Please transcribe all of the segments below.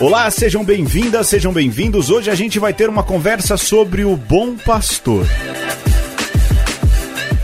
Olá, sejam bem-vindas, sejam bem-vindos. Hoje a gente vai ter uma conversa sobre o bom pastor.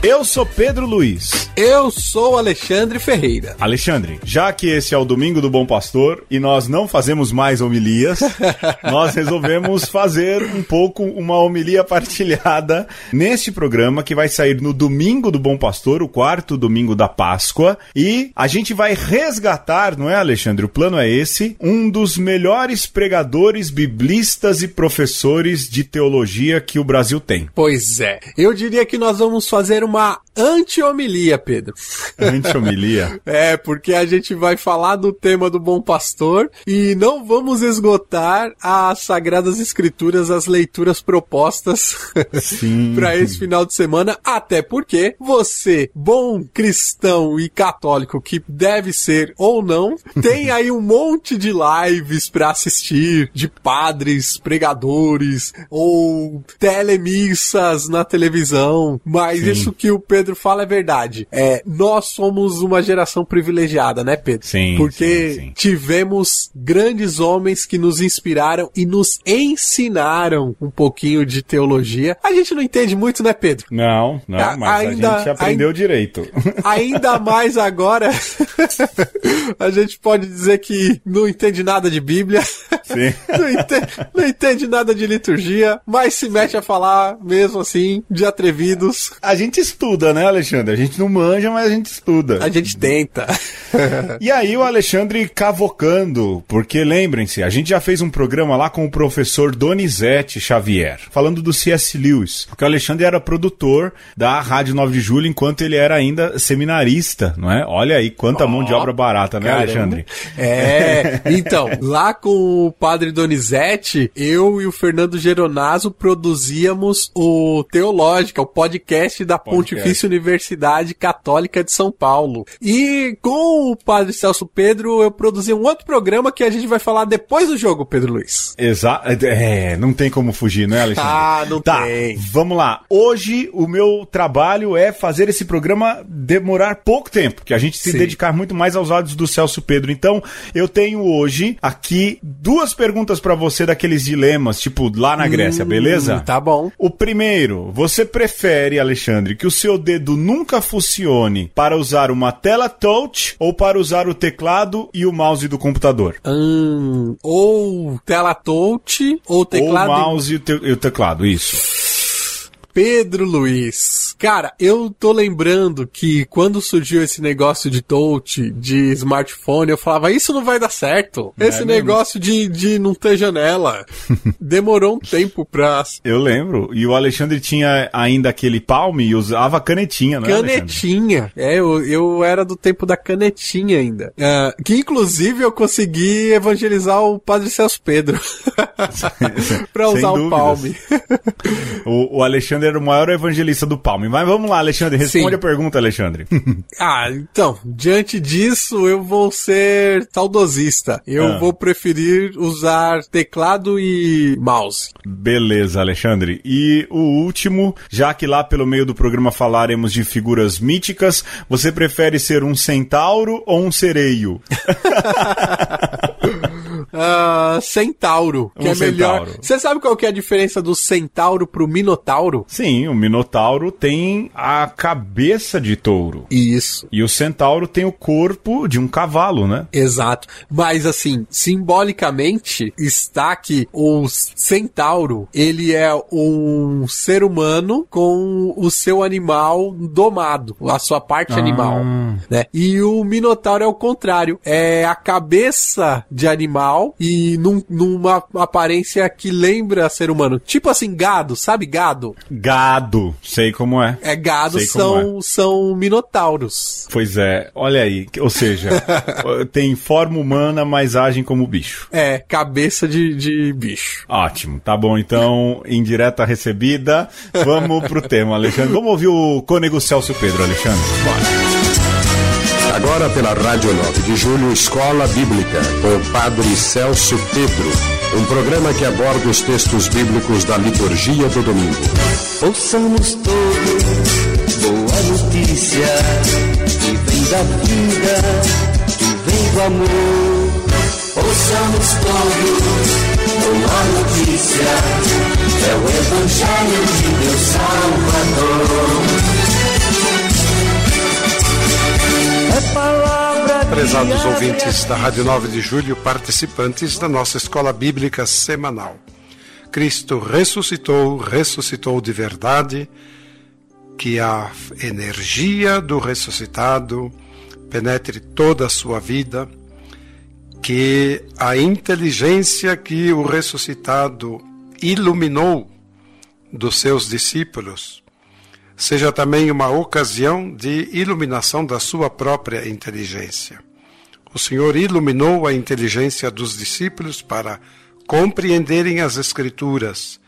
Eu sou Pedro Luiz. Eu sou Alexandre Ferreira. Alexandre, já que esse é o Domingo do Bom Pastor e nós não fazemos mais homilias, nós resolvemos fazer um pouco uma homilia partilhada neste programa que vai sair no Domingo do Bom Pastor, o quarto domingo da Páscoa, e a gente vai resgatar, não é, Alexandre? O plano é esse, um dos melhores pregadores biblistas e professores de teologia que o Brasil tem. Pois é. Eu diria que nós vamos fazer uma uma anti-homilia, Pedro. Anti-homilia? é, porque a gente vai falar do tema do bom pastor e não vamos esgotar as sagradas escrituras, as leituras propostas para esse final de semana, até porque você, bom cristão e católico que deve ser ou não, tem aí um monte de lives para assistir de padres, pregadores ou telemissas na televisão, mas Sim. isso que que o Pedro fala é verdade. É, nós somos uma geração privilegiada, né, Pedro? Sim. Porque sim, sim. tivemos grandes homens que nos inspiraram e nos ensinaram um pouquinho de teologia. A gente não entende muito, né, Pedro? Não, não, a, mas ainda, a gente aprendeu ainda, direito. Ainda mais agora, a gente pode dizer que não entende nada de Bíblia. Sim. Não entende, não entende nada de liturgia, mas se mete a falar mesmo assim, de atrevidos. A gente estuda, né, Alexandre? A gente não manja, mas a gente estuda. A gente tenta. e aí o Alexandre cavocando, porque lembrem-se, a gente já fez um programa lá com o professor Donizete Xavier, falando do C.S. Lewis, porque o Alexandre era produtor da Rádio 9 de Julho enquanto ele era ainda seminarista, não é? Olha aí quanta oh, mão de obra barata, né, caramba. Alexandre? É, então, lá com o padre Donizete, eu e o Fernando Geronaso produzíamos o Teológica, o podcast da Pontifícia Universidade Católica de São Paulo. E com o padre Celso Pedro, eu produzi um outro programa que a gente vai falar depois do jogo, Pedro Luiz. Exato. É, não tem como fugir, né, Alexandre? Ah, não tá, tem. Vamos lá. Hoje o meu trabalho é fazer esse programa demorar pouco tempo, que a gente se Sim. dedicar muito mais aos áudios do Celso Pedro. Então, eu tenho hoje aqui duas perguntas para você daqueles dilemas, tipo lá na Grécia, hum, beleza? Tá bom. O primeiro, você prefere, Alexandre, que o seu dedo nunca funcione para usar uma tela touch ou para usar o teclado e o mouse do computador? Hum, ou tela touch ou teclado. Ou mouse e e o teclado, isso. Pedro Luiz. Cara, eu tô lembrando que quando surgiu esse negócio de touch, de smartphone, eu falava, isso não vai dar certo. Não esse é negócio de, de não ter janela. Demorou um tempo pra. Eu lembro. E o Alexandre tinha ainda aquele palm e usava canetinha, né? Canetinha. É, eu, eu era do tempo da canetinha ainda. Uh, que inclusive eu consegui evangelizar o Padre Celso Pedro. pra usar o palm. o, o Alexandre Alexandre era o maior evangelista do Palme. Mas vamos lá, Alexandre, responde Sim. a pergunta, Alexandre. ah, então, diante disso, eu vou ser saudosista. Eu ah. vou preferir usar teclado e mouse. Beleza, Alexandre. E o último, já que lá pelo meio do programa falaremos de figuras míticas, você prefere ser um centauro ou um sereio? uh, centauro, que um é melhor. Você sabe qual que é a diferença do centauro pro minotauro? Sim, o minotauro tem a cabeça de touro. Isso. E o centauro tem o corpo de um cavalo, né? Exato. Mas assim, simbolicamente está que o centauro, ele é um ser humano com o seu animal domado, a sua parte ah. animal, né? E o minotauro é o contrário, é a cabeça de animal e num, numa aparência que lembra ser humano. Tipo assim, gado, sabe gado? Gado, sei como é. É, gado são, é. são minotauros. Pois é, olha aí, ou seja, tem forma humana, mas agem como bicho. É, cabeça de, de bicho. Ótimo, tá bom, então, indireta recebida, vamos pro tema, Alexandre. Vamos ouvir o Cônego Celso Pedro, Alexandre. Bora. Agora pela Rádio 9 de Julho, Escola Bíblica, com o Padre Celso Pedro. Um programa que aborda os textos bíblicos da liturgia do domingo. Ouçamos todos boa notícia da vida vem do amor. Ouçamos todos uma notícia, é o Evangelho de Deus Salvador. Prezados ouvintes da Rádio 9 de Julho, participantes da nossa escola bíblica semanal. Cristo ressuscitou, ressuscitou de verdade que a energia do ressuscitado penetre toda a sua vida, que a inteligência que o ressuscitado iluminou dos seus discípulos seja também uma ocasião de iluminação da sua própria inteligência. O Senhor iluminou a inteligência dos discípulos para compreenderem as Escrituras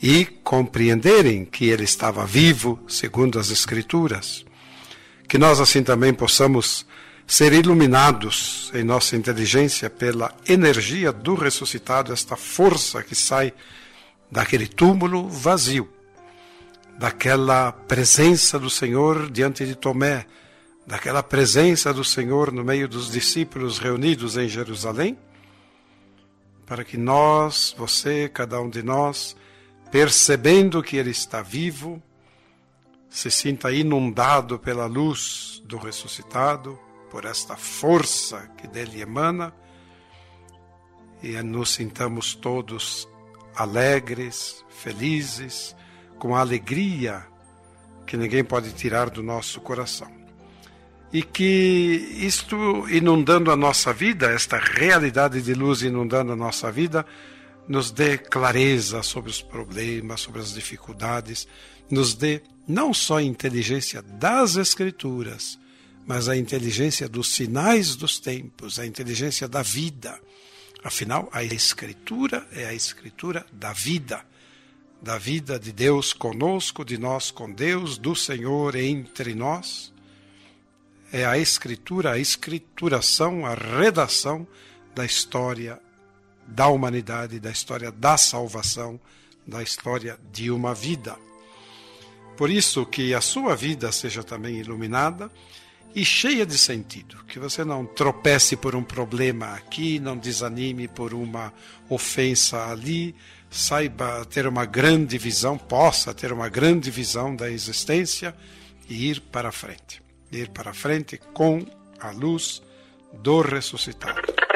e compreenderem que ele estava vivo, segundo as Escrituras. Que nós assim também possamos ser iluminados em nossa inteligência pela energia do ressuscitado, esta força que sai daquele túmulo vazio, daquela presença do Senhor diante de Tomé, daquela presença do Senhor no meio dos discípulos reunidos em Jerusalém, para que nós, você, cada um de nós, percebendo que Ele está vivo, se sinta inundado pela luz do ressuscitado, por esta força que dele emana, e nos sintamos todos alegres, felizes, com a alegria que ninguém pode tirar do nosso coração. E que isto inundando a nossa vida, esta realidade de luz inundando a nossa vida, nos dê clareza sobre os problemas, sobre as dificuldades, nos dê não só a inteligência das Escrituras, mas a inteligência dos sinais dos tempos, a inteligência da vida. Afinal, a Escritura é a Escritura da vida, da vida de Deus conosco, de nós com Deus, do Senhor entre nós. É a Escritura, a escrituração, a redação da história da humanidade, da história da salvação, da história de uma vida. Por isso que a sua vida seja também iluminada e cheia de sentido, que você não tropece por um problema aqui, não desanime por uma ofensa ali, saiba ter uma grande visão, possa ter uma grande visão da existência e ir para frente. Ir para frente com a luz do ressuscitado.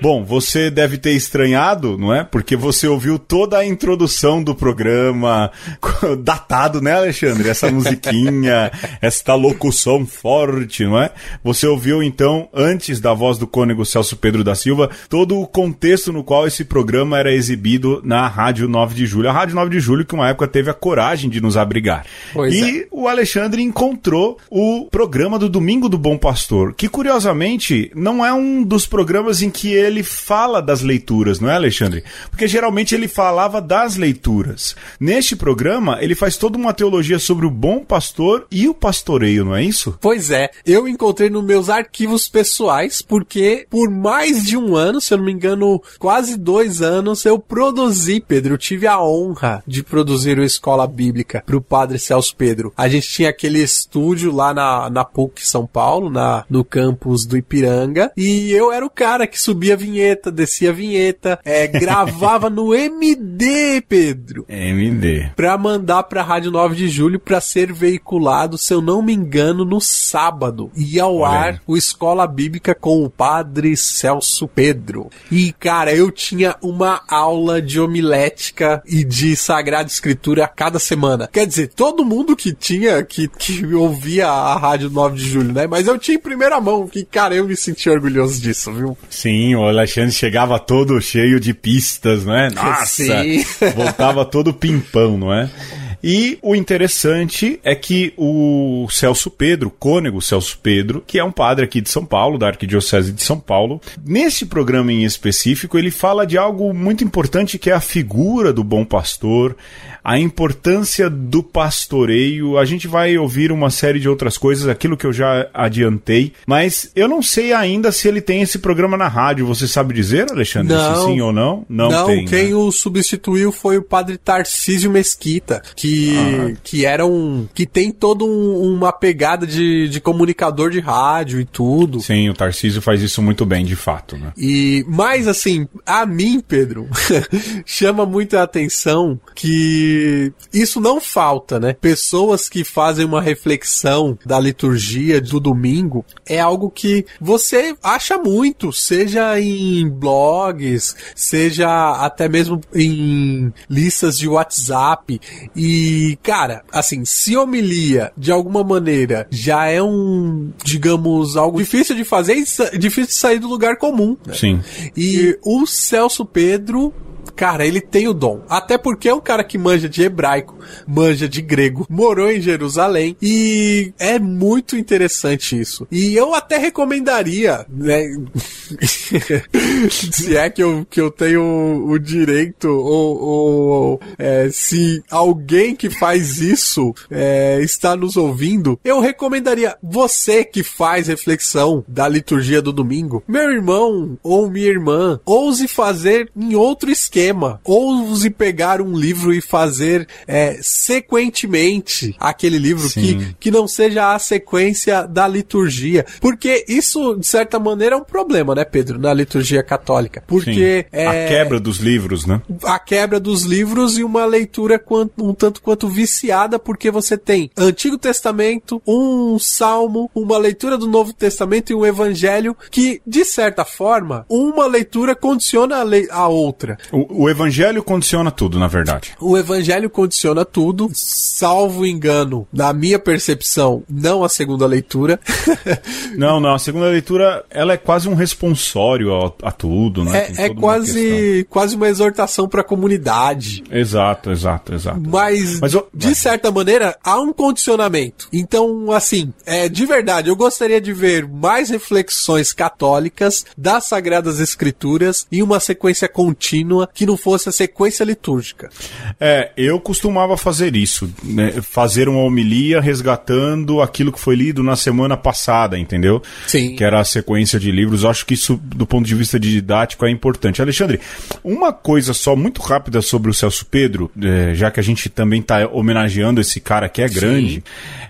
Bom, você deve ter estranhado, não é? Porque você ouviu toda a introdução do programa, datado, né, Alexandre? Essa musiquinha, esta locução forte, não é? Você ouviu, então, antes da voz do cônego Celso Pedro da Silva, todo o contexto no qual esse programa era exibido na Rádio 9 de Julho. A Rádio 9 de Julho, que uma época teve a coragem de nos abrigar. Pois e é. o Alexandre encontrou o programa do Domingo do Bom Pastor, que curiosamente não é um dos programas em que ele fala das leituras, não é, Alexandre? Porque geralmente ele falava das leituras. Neste programa, ele faz toda uma teologia sobre o bom pastor e o pastoreio, não é isso? Pois é. Eu encontrei nos meus arquivos pessoais, porque por mais de um ano, se eu não me engano, quase dois anos, eu produzi, Pedro. Eu tive a honra de produzir o Escola Bíblica para o Padre Celso Pedro. A gente tinha aquele estúdio lá na, na PUC São Paulo, na, no campus do Ipiranga, e eu era o cara que subia vinheta, descia a vinheta, é, gravava no MD, Pedro. MD. Pra mandar pra Rádio 9 de Julho pra ser veiculado, se eu não me engano, no sábado. E ao Olha ar o Escola Bíblica com o padre Celso Pedro. E, cara, eu tinha uma aula de homilética e de Sagrada Escritura a cada semana. Quer dizer, todo mundo que tinha, que, que ouvia a Rádio 9 de Julho, né? Mas eu tinha em primeira mão, que, cara, eu me senti orgulhoso disso, viu? Sim, o Alexandre chegava todo cheio de pistas, não é? Nossa! Sim. Voltava todo pimpão, não é? E o interessante é que o Celso Pedro, cônego Celso Pedro, que é um padre aqui de São Paulo, da Arquidiocese de São Paulo, nesse programa em específico, ele fala de algo muito importante que é a figura do bom pastor, a importância do pastoreio. A gente vai ouvir uma série de outras coisas, aquilo que eu já adiantei, mas eu não sei ainda se ele tem esse programa na rádio. Você sabe dizer, Alexandre, não, se sim ou não? Não, não tem. Quem né? o substituiu foi o padre Tarcísio Mesquita, que que, ah. que eram. que tem toda um, uma pegada de, de comunicador de rádio e tudo. Sim, o Tarcísio faz isso muito bem, de fato, né? E, mas assim, a mim, Pedro, chama muita atenção que isso não falta, né? Pessoas que fazem uma reflexão da liturgia do domingo é algo que você acha muito, seja em blogs, seja até mesmo em listas de WhatsApp. E, cara, assim, se homilia de alguma maneira já é um, digamos, algo difícil de fazer e difícil de sair do lugar comum. Né? Sim. E o Celso Pedro Cara, ele tem o dom. Até porque é um cara que manja de hebraico, manja de grego, morou em Jerusalém e é muito interessante isso. E eu até recomendaria, né? se é que eu, que eu tenho o direito ou, ou é, se alguém que faz isso é, está nos ouvindo, eu recomendaria você que faz reflexão da liturgia do domingo, meu irmão ou minha irmã, ouse fazer em outro esquema tema, ouse pegar um livro e fazer é, sequentemente aquele livro que, que não seja a sequência da liturgia. Porque isso, de certa maneira, é um problema, né, Pedro, na liturgia católica. Porque. É, a quebra dos livros, né? A quebra dos livros e uma leitura quanto, um tanto quanto viciada, porque você tem Antigo Testamento, um Salmo, uma leitura do Novo Testamento e um Evangelho que, de certa forma, uma leitura condiciona a, le a outra. O, o evangelho condiciona tudo, na verdade. O evangelho condiciona tudo, salvo engano, na minha percepção, não a segunda leitura. não, não, a segunda leitura, ela é quase um responsório a, a tudo, né? É, é quase, quase uma exortação para a comunidade. Exato, exato, exato. Mas, Mas eu, de certa maneira, há um condicionamento. Então, assim, é de verdade, eu gostaria de ver mais reflexões católicas das Sagradas Escrituras em uma sequência contínua que não fosse a sequência litúrgica. É, eu costumava fazer isso, né? fazer uma homilia resgatando aquilo que foi lido na semana passada, entendeu? Sim. Que era a sequência de livros. Acho que isso, do ponto de vista de didático, é importante. Alexandre, uma coisa só muito rápida sobre o Celso Pedro, é, já que a gente também está homenageando esse cara que é grande, Sim.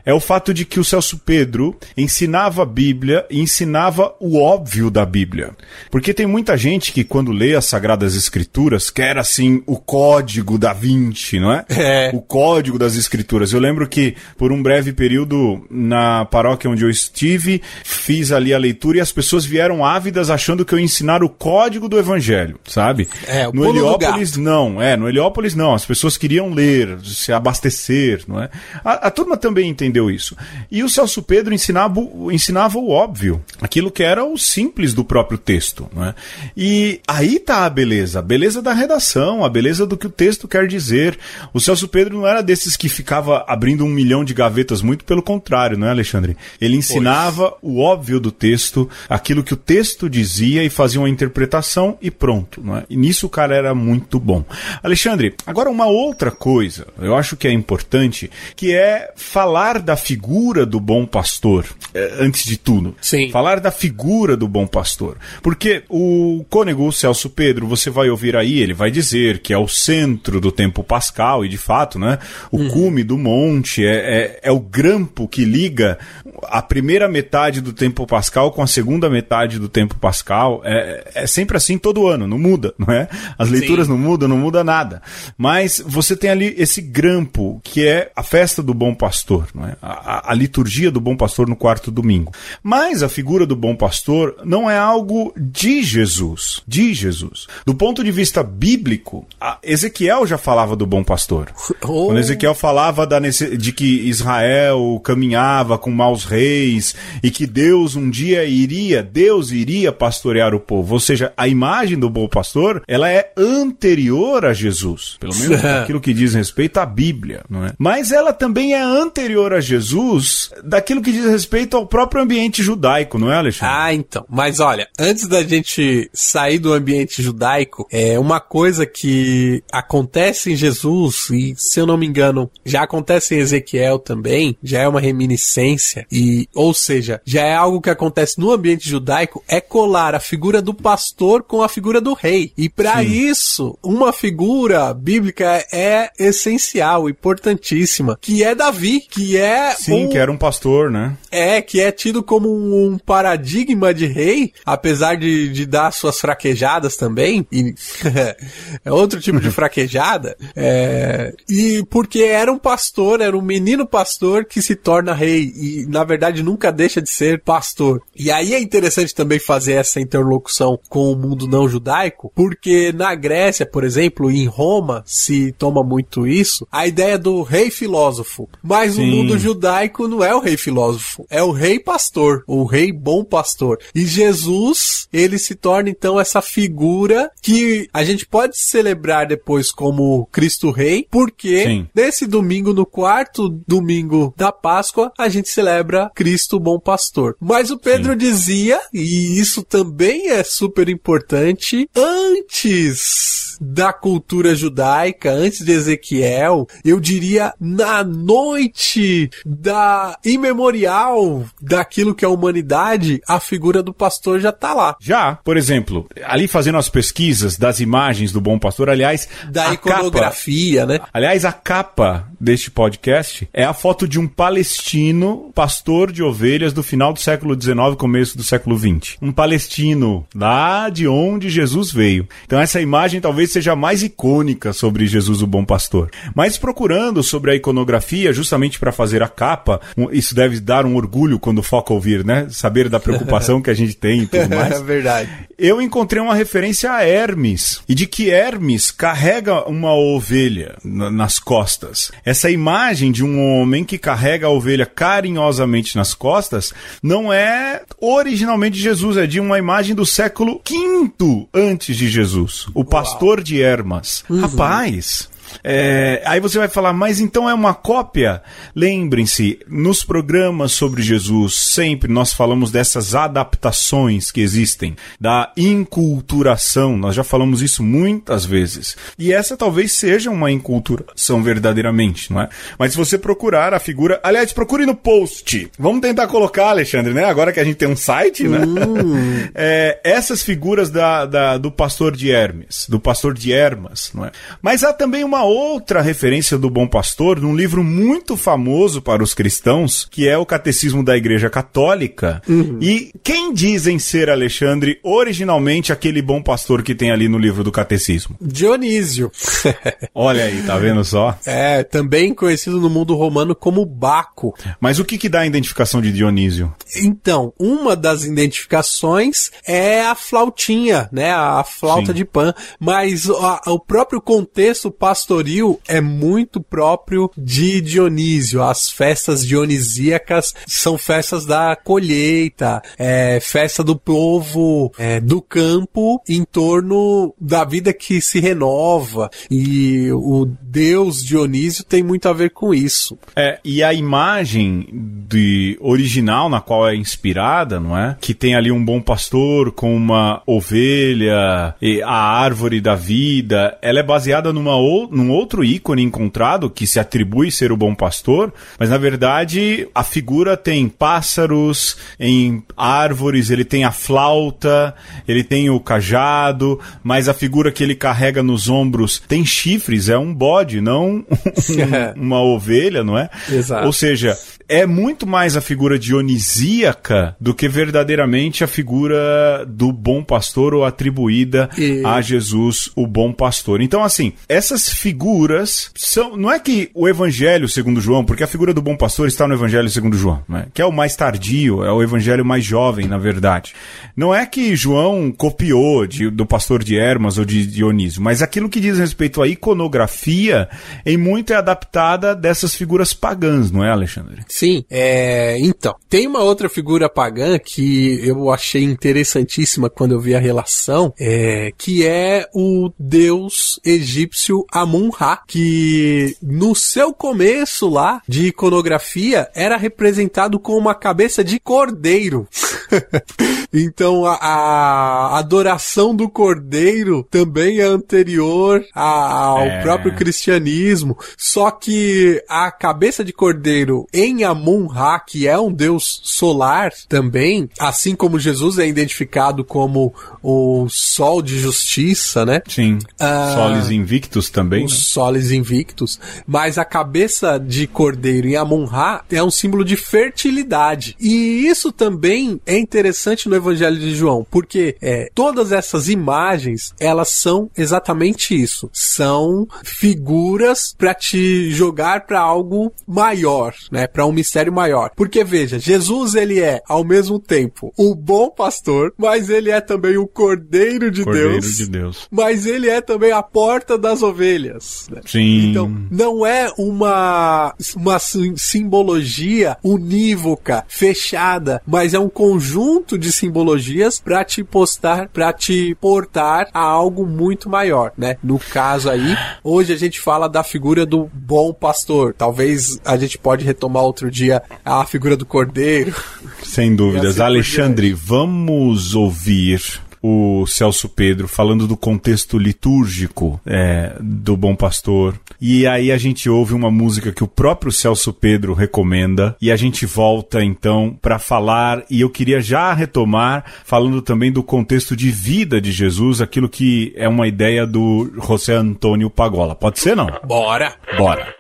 é o fato de que o Celso Pedro ensinava a Bíblia e ensinava o óbvio da Bíblia. Porque tem muita gente que, quando lê as Sagradas Escrituras, que era assim o código da Vinci, não é? É. O código das escrituras. Eu lembro que por um breve período na paróquia onde eu estive, fiz ali a leitura e as pessoas vieram ávidas achando que eu ia ensinar o código do evangelho, sabe? É, o no Heliópolis não, é, no Heliópolis não, as pessoas queriam ler, se abastecer, não é? A, a turma também entendeu isso. E o Celso Pedro ensinava, ensinava o óbvio, aquilo que era o simples do próprio texto, não é? E aí tá a beleza, a beleza da redação, a beleza do que o texto quer dizer. O Celso Pedro não era desses que ficava abrindo um milhão de gavetas, muito pelo contrário, não é, Alexandre? Ele ensinava pois. o óbvio do texto, aquilo que o texto dizia e fazia uma interpretação e pronto, não é? E nisso o cara era muito bom. Alexandre, agora uma outra coisa, eu acho que é importante, que é falar da figura do bom pastor, eh, antes de tudo. Sim. Falar da figura do bom pastor. Porque o cônego Celso Pedro, você vai ouvir aí, ele vai dizer que é o centro do tempo pascal, e de fato, né? O uhum. cume do monte é, é, é, o grampo que liga a primeira metade do tempo pascal com a segunda metade do tempo pascal. É, é sempre assim todo ano, não muda, não é? As leituras Sim. não mudam, não muda nada. Mas você tem ali esse grampo que é a festa do bom pastor, não é? A, a liturgia do bom pastor no quarto domingo. Mas a figura do bom pastor não é algo de Jesus, de Jesus. Do ponto de vista bíblico, Ezequiel já falava do bom pastor. Oh. Quando Ezequiel falava da, de que Israel caminhava com maus reis e que Deus um dia iria, Deus iria pastorear o povo. Ou seja, a imagem do bom pastor, ela é anterior a Jesus. Pelo menos aquilo que diz respeito à Bíblia, não é? Mas ela também é anterior a Jesus daquilo que diz respeito ao próprio ambiente judaico, não é, Alexandre? Ah, então. Mas olha, antes da gente sair do ambiente judaico, é uma uma coisa que acontece em Jesus, e se eu não me engano, já acontece em Ezequiel também, já é uma reminiscência, e, ou seja, já é algo que acontece no ambiente judaico, é colar a figura do pastor com a figura do rei. E para isso, uma figura bíblica é essencial, importantíssima, que é Davi, que é. Sim, um... que era um pastor, né? É, que é tido como um paradigma de rei, apesar de, de dar suas fraquejadas também, e é outro tipo de fraquejada, é, e porque era um pastor, era um menino pastor que se torna rei, e na verdade nunca deixa de ser pastor. E aí é interessante também fazer essa interlocução com o mundo não judaico, porque na Grécia, por exemplo, em Roma, se toma muito isso, a ideia do rei filósofo. Mas Sim. no mundo judaico não é o rei filósofo, é o rei pastor, o rei bom pastor. E Jesus, ele se torna então essa figura que a gente pode celebrar depois como Cristo Rei, porque Sim. nesse domingo, no quarto domingo da Páscoa, a gente celebra Cristo Bom Pastor. Mas o Pedro Sim. dizia, e isso também é super importante, antes da cultura judaica, antes de Ezequiel, eu diria na noite da imemorial daquilo que é a humanidade, a figura do pastor já tá lá. Já, por exemplo, ali fazendo as pesquisas das imagens do bom pastor, aliás, da iconografia, capa, né? Aliás, a capa deste podcast é a foto de um palestino pastor de ovelhas do final do século XIX, começo do século XX. Um palestino lá de onde Jesus veio. Então essa imagem talvez seja mais icônica sobre Jesus o bom pastor. Mas procurando sobre a iconografia, justamente para fazer a capa, isso deve dar um orgulho quando Foca ouvir, né? Saber da preocupação que a gente tem e tudo mais. É verdade. Eu encontrei uma referência a Hermes e de que Hermes carrega uma ovelha nas costas. Essa imagem de um homem que carrega a ovelha carinhosamente nas costas não é originalmente de Jesus, é de uma imagem do século V antes de Jesus, o pastor Uau. de Hermas. Uhum. Rapaz, é, aí você vai falar, mas então é uma cópia? Lembrem-se, nos programas sobre Jesus, sempre nós falamos dessas adaptações que existem, da inculturação. Nós já falamos isso muitas vezes. E essa talvez seja uma inculturação verdadeiramente, não é? Mas se você procurar a figura. Aliás, procure no post. Vamos tentar colocar, Alexandre, né? Agora que a gente tem um site, né? Uh. é, essas figuras da, da, do pastor de Hermes, do pastor de Hermas, não é? Mas há também uma uma outra referência do Bom Pastor num livro muito famoso para os cristãos, que é o Catecismo da Igreja Católica. Uhum. E quem dizem ser, Alexandre, originalmente aquele bom pastor que tem ali no livro do Catecismo? Dionísio. Olha aí, tá vendo só? É, também conhecido no mundo romano como Baco. Mas o que, que dá a identificação de Dionísio? Então, uma das identificações é a flautinha, né? A flauta Sim. de pan. Mas a, o próprio contexto pastor pastoril é muito próprio de Dionísio. As festas dionisíacas são festas da colheita, é, festa do povo é, do campo em torno da vida que se renova. E o deus Dionísio tem muito a ver com isso. É, e a imagem de original na qual é inspirada, não é? Que tem ali um bom pastor com uma ovelha, a árvore da vida, ela é baseada numa outra num outro ícone encontrado que se atribui ser o bom pastor, mas na verdade a figura tem pássaros, em árvores, ele tem a flauta, ele tem o cajado, mas a figura que ele carrega nos ombros tem chifres, é um bode, não uma ovelha, não é? Exato. Ou seja, é muito mais a figura dionisíaca do que verdadeiramente a figura do bom pastor ou atribuída e... a Jesus, o bom pastor. Então, assim, essas figuras são. Não é que o Evangelho segundo João, porque a figura do bom pastor está no Evangelho segundo João, né? que é o mais tardio, é o Evangelho mais jovem, na verdade. Não é que João copiou de, do pastor de Hermas ou de Dionísio, mas aquilo que diz respeito à iconografia, em muito é adaptada dessas figuras pagãs, não é, Alexandre? Sim, é, então, tem uma outra figura pagã que eu achei interessantíssima quando eu vi a relação, é, que é o deus egípcio Amun-Ra, que no seu começo lá de iconografia era representado com uma cabeça de cordeiro. então a, a, adoração do cordeiro também é anterior a, ao é. próprio cristianismo. Só que a cabeça de cordeiro em Amun-Ra, que é um deus solar também, assim como Jesus é identificado como o sol de justiça, né? Sim. Uh, solis invictus também. Os né? solis invictus. Mas a cabeça de cordeiro em Amun-Ra é um símbolo de fertilidade. E isso também é interessante no Evangelho de João, porque é, todas essas imagens, elas são exatamente isso. São figuras para te jogar para algo maior, né? Para um mistério maior. Porque veja, Jesus ele é ao mesmo tempo o bom pastor, mas ele é também o cordeiro de cordeiro Deus. de Deus. Mas ele é também a porta das ovelhas. Né? Sim. Então, não é uma uma simbologia unívoca, fechada, mas é um conjunto de simbologias para te postar, para te portar a algo muito maior, né? No caso aí, hoje a gente fala da figura do bom pastor. Talvez a gente pode retomar outro dia a figura do cordeiro. Sem dúvidas. Assim Alexandre, vamos ouvir o Celso Pedro falando do contexto litúrgico é, do Bom Pastor. E aí a gente ouve uma música que o próprio Celso Pedro recomenda e a gente volta então para falar. E eu queria já retomar falando também do contexto de vida de Jesus, aquilo que é uma ideia do José Antônio Pagola. Pode ser não? Bora! Bora!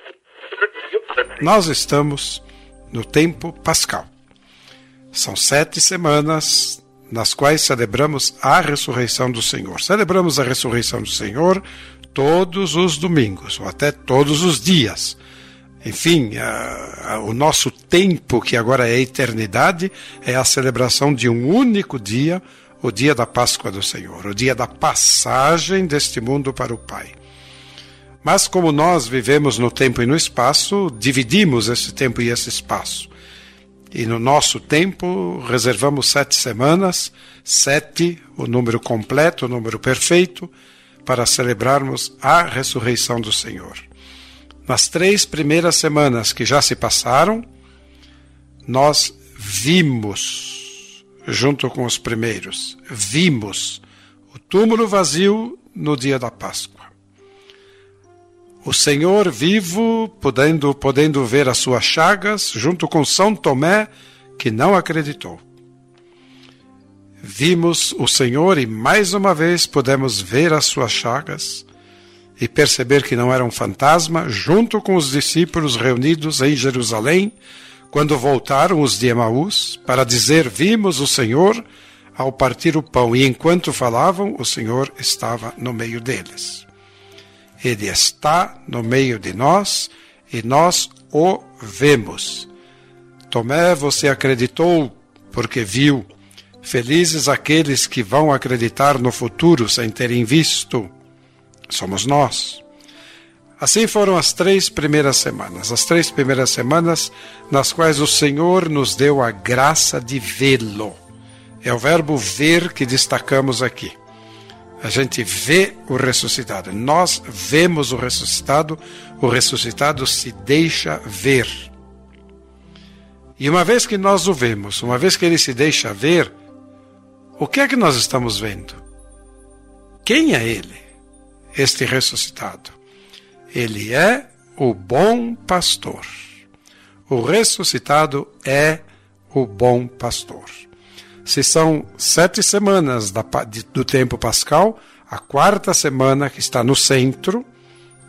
Nós estamos no tempo pascal. São sete semanas nas quais celebramos a ressurreição do Senhor. Celebramos a ressurreição do Senhor todos os domingos, ou até todos os dias. Enfim, a, a, o nosso tempo, que agora é eternidade, é a celebração de um único dia, o dia da Páscoa do Senhor, o dia da passagem deste mundo para o Pai. Mas como nós vivemos no tempo e no espaço, dividimos esse tempo e esse espaço. E no nosso tempo, reservamos sete semanas, sete, o número completo, o número perfeito, para celebrarmos a ressurreição do Senhor. Nas três primeiras semanas que já se passaram, nós vimos, junto com os primeiros, vimos o túmulo vazio no dia da Páscoa o Senhor vivo, podendo, podendo ver as suas chagas, junto com São Tomé, que não acreditou. Vimos o Senhor e mais uma vez pudemos ver as suas chagas e perceber que não era um fantasma, junto com os discípulos reunidos em Jerusalém, quando voltaram os de Emaús, para dizer: Vimos o Senhor ao partir o pão, e enquanto falavam, o Senhor estava no meio deles. Ele está no meio de nós e nós o vemos. Tomé, você acreditou porque viu. Felizes aqueles que vão acreditar no futuro sem terem visto. Somos nós. Assim foram as três primeiras semanas, as três primeiras semanas nas quais o Senhor nos deu a graça de vê-lo. É o verbo ver que destacamos aqui. A gente vê o ressuscitado. Nós vemos o ressuscitado, o ressuscitado se deixa ver. E uma vez que nós o vemos, uma vez que ele se deixa ver, o que é que nós estamos vendo? Quem é ele, este ressuscitado? Ele é o bom pastor. O ressuscitado é o bom pastor se são sete semanas da, de, do tempo pascal, a quarta semana que está no centro,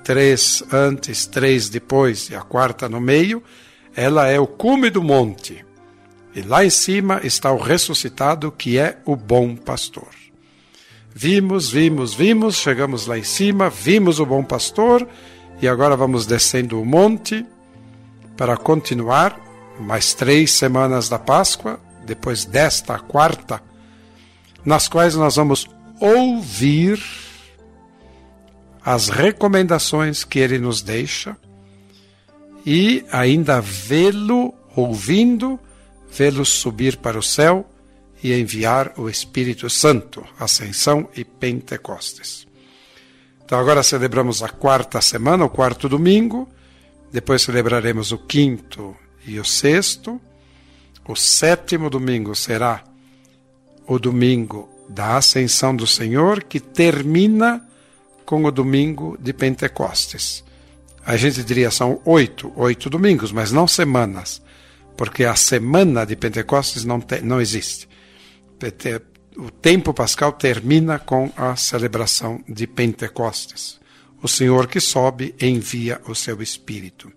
três antes, três depois e a quarta no meio, ela é o cume do monte. E lá em cima está o ressuscitado, que é o bom pastor. Vimos, vimos, vimos, chegamos lá em cima, vimos o bom pastor e agora vamos descendo o monte para continuar mais três semanas da Páscoa depois desta quarta, nas quais nós vamos ouvir as recomendações que ele nos deixa e ainda vê-lo, ouvindo, vê-lo subir para o céu e enviar o Espírito Santo, Ascensão e Pentecostes. Então agora celebramos a quarta semana, o quarto domingo, depois celebraremos o quinto e o sexto, o sétimo domingo será o domingo da Ascensão do Senhor, que termina com o domingo de Pentecostes. A gente diria são oito, oito domingos, mas não semanas, porque a semana de Pentecostes não, te, não existe. O tempo pascal termina com a celebração de Pentecostes. O Senhor que sobe envia o seu Espírito.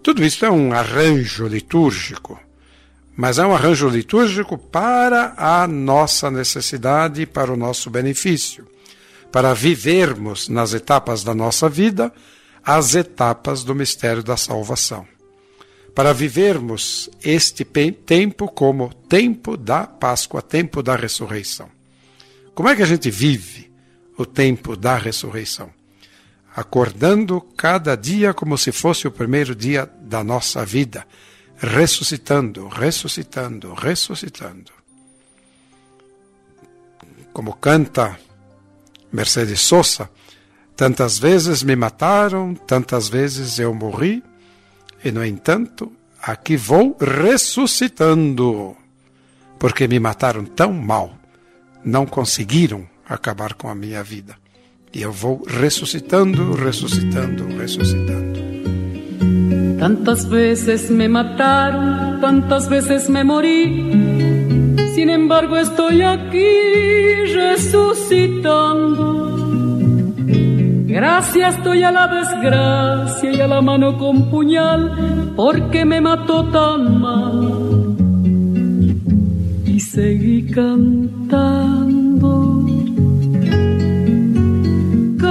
Tudo isso é um arranjo litúrgico, mas é um arranjo litúrgico para a nossa necessidade e para o nosso benefício, para vivermos nas etapas da nossa vida as etapas do mistério da salvação. Para vivermos este tempo como tempo da Páscoa, tempo da ressurreição. Como é que a gente vive o tempo da ressurreição? Acordando cada dia como se fosse o primeiro dia da nossa vida, ressuscitando, ressuscitando, ressuscitando. Como canta Mercedes Sosa, Tantas vezes me mataram, tantas vezes eu morri, e no entanto, aqui vou ressuscitando, porque me mataram tão mal, não conseguiram acabar com a minha vida. E eu vou ressuscitando, ressuscitando, ressuscitando. Tantas vezes me mataram, tantas vezes me morí. Sin embargo, estoy aquí resucitando Gracias estoy a la desgracia y a la mano con puñal, porque me mató tan mal. Y seguí cantando,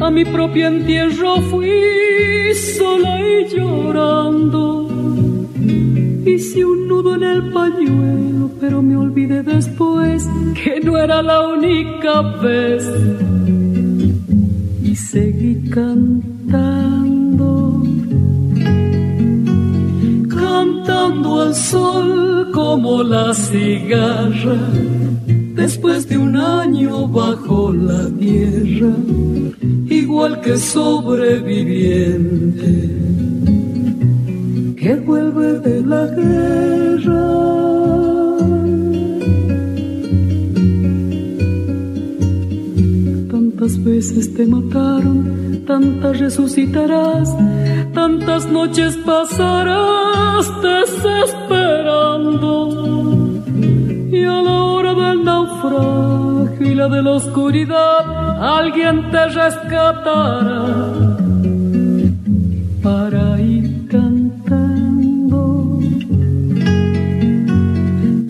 a mi propio entierro fui sola y llorando. Hice un nudo en el pañuelo, pero me olvidé después que no era la única vez. Y seguí cantando cantando, al sol como la cigarra, después de un año bajo la tierra, igual que sobreviviente que vuelve de la guerra. Tantas veces te mataron tantas resucitarás, tantas noches pasarás desesperando. De la oscuridad, alguien te rescatará para ir cantando,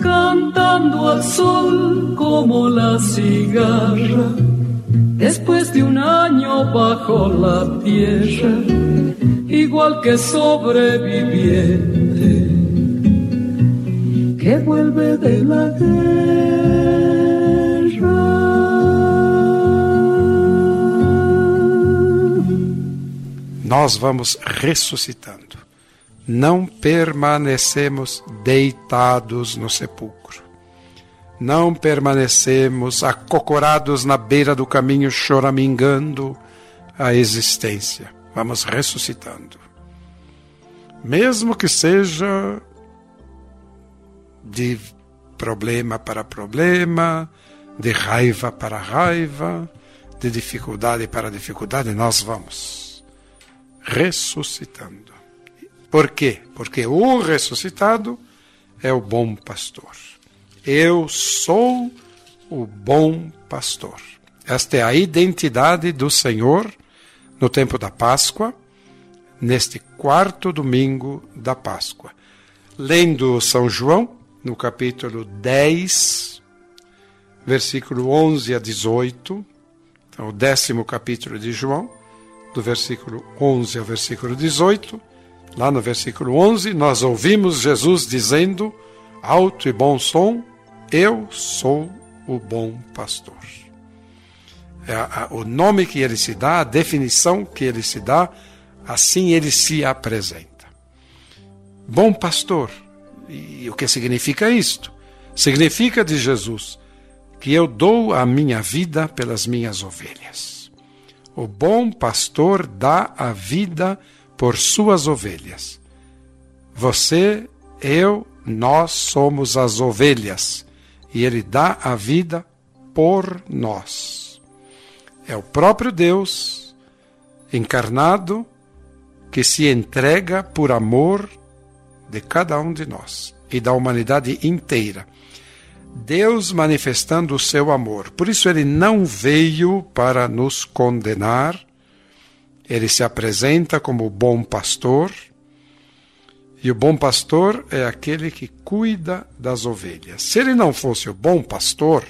cantando al sol como la cigarra después de un año bajo la tierra, igual que sobreviviente que vuelve de la guerra. Nós vamos ressuscitando. Não permanecemos deitados no sepulcro não permanecemos acocorados na beira do caminho choramingando a existência. Vamos ressuscitando. Mesmo que seja de problema para problema, de raiva para raiva, de dificuldade para dificuldade, nós vamos ressuscitando. Por quê? Porque o ressuscitado é o bom pastor. Eu sou o bom pastor. Esta é a identidade do Senhor no tempo da Páscoa, neste quarto domingo da Páscoa. Lendo São João, no capítulo 10, versículo 11 a 18, então, o décimo capítulo de João, do versículo 11 ao versículo 18, lá no versículo 11, nós ouvimos Jesus dizendo, alto e bom som, eu sou o bom pastor. é o nome que ele se dá, a definição que ele se dá, assim ele se apresenta. Bom pastor. E o que significa isto? Significa de Jesus que eu dou a minha vida pelas minhas ovelhas. O bom pastor dá a vida por suas ovelhas. Você, eu, nós somos as ovelhas e ele dá a vida por nós. É o próprio Deus encarnado que se entrega por amor de cada um de nós e da humanidade inteira. Deus manifestando o seu amor. Por isso ele não veio para nos condenar. Ele se apresenta como o bom pastor. E o bom pastor é aquele que cuida das ovelhas. Se ele não fosse o bom pastor,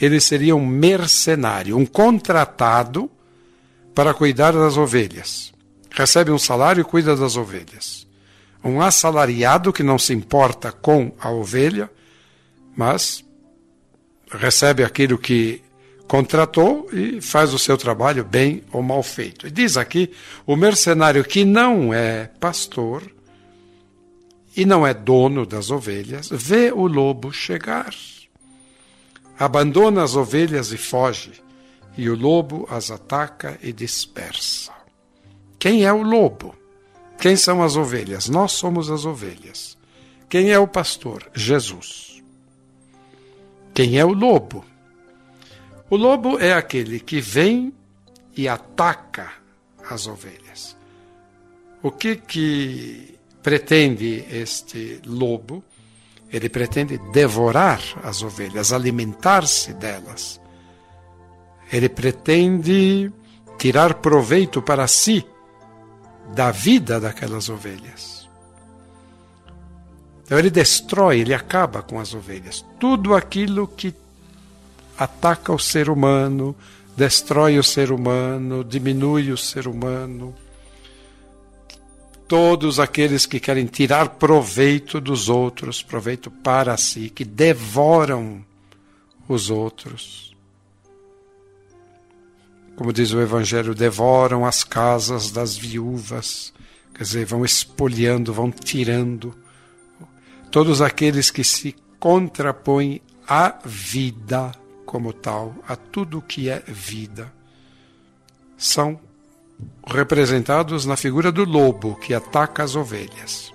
ele seria um mercenário, um contratado para cuidar das ovelhas. Recebe um salário e cuida das ovelhas. Um assalariado que não se importa com a ovelha, mas recebe aquilo que contratou e faz o seu trabalho bem ou mal feito. E diz aqui: o mercenário que não é pastor e não é dono das ovelhas, vê o lobo chegar. Abandona as ovelhas e foge, e o lobo as ataca e dispersa. Quem é o lobo? Quem são as ovelhas? Nós somos as ovelhas. Quem é o pastor? Jesus. Quem é o lobo? O lobo é aquele que vem e ataca as ovelhas. O que que pretende este lobo? Ele pretende devorar as ovelhas, alimentar-se delas. Ele pretende tirar proveito para si da vida daquelas ovelhas. Então ele destrói, ele acaba com as ovelhas. Tudo aquilo que ataca o ser humano, destrói o ser humano, diminui o ser humano. Todos aqueles que querem tirar proveito dos outros, proveito para si, que devoram os outros. Como diz o Evangelho, devoram as casas das viúvas, quer dizer, vão espoliando, vão tirando. Todos aqueles que se contrapõem à vida como tal, a tudo que é vida, são representados na figura do lobo que ataca as ovelhas.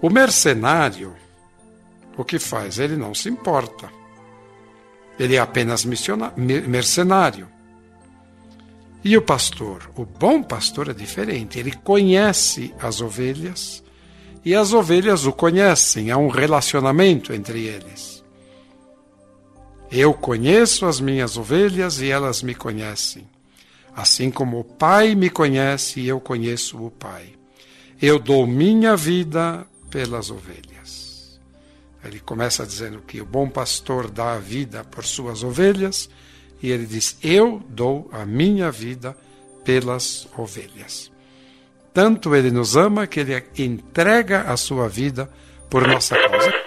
O mercenário, o que faz? Ele não se importa. Ele é apenas mercenário. E o pastor? O bom pastor é diferente. Ele conhece as ovelhas e as ovelhas o conhecem. Há um relacionamento entre eles. Eu conheço as minhas ovelhas e elas me conhecem. Assim como o Pai me conhece e eu conheço o Pai. Eu dou minha vida pelas ovelhas. Ele começa dizendo que o bom pastor dá a vida por suas ovelhas, e ele diz: Eu dou a minha vida pelas ovelhas. Tanto ele nos ama que ele entrega a sua vida por nossa causa.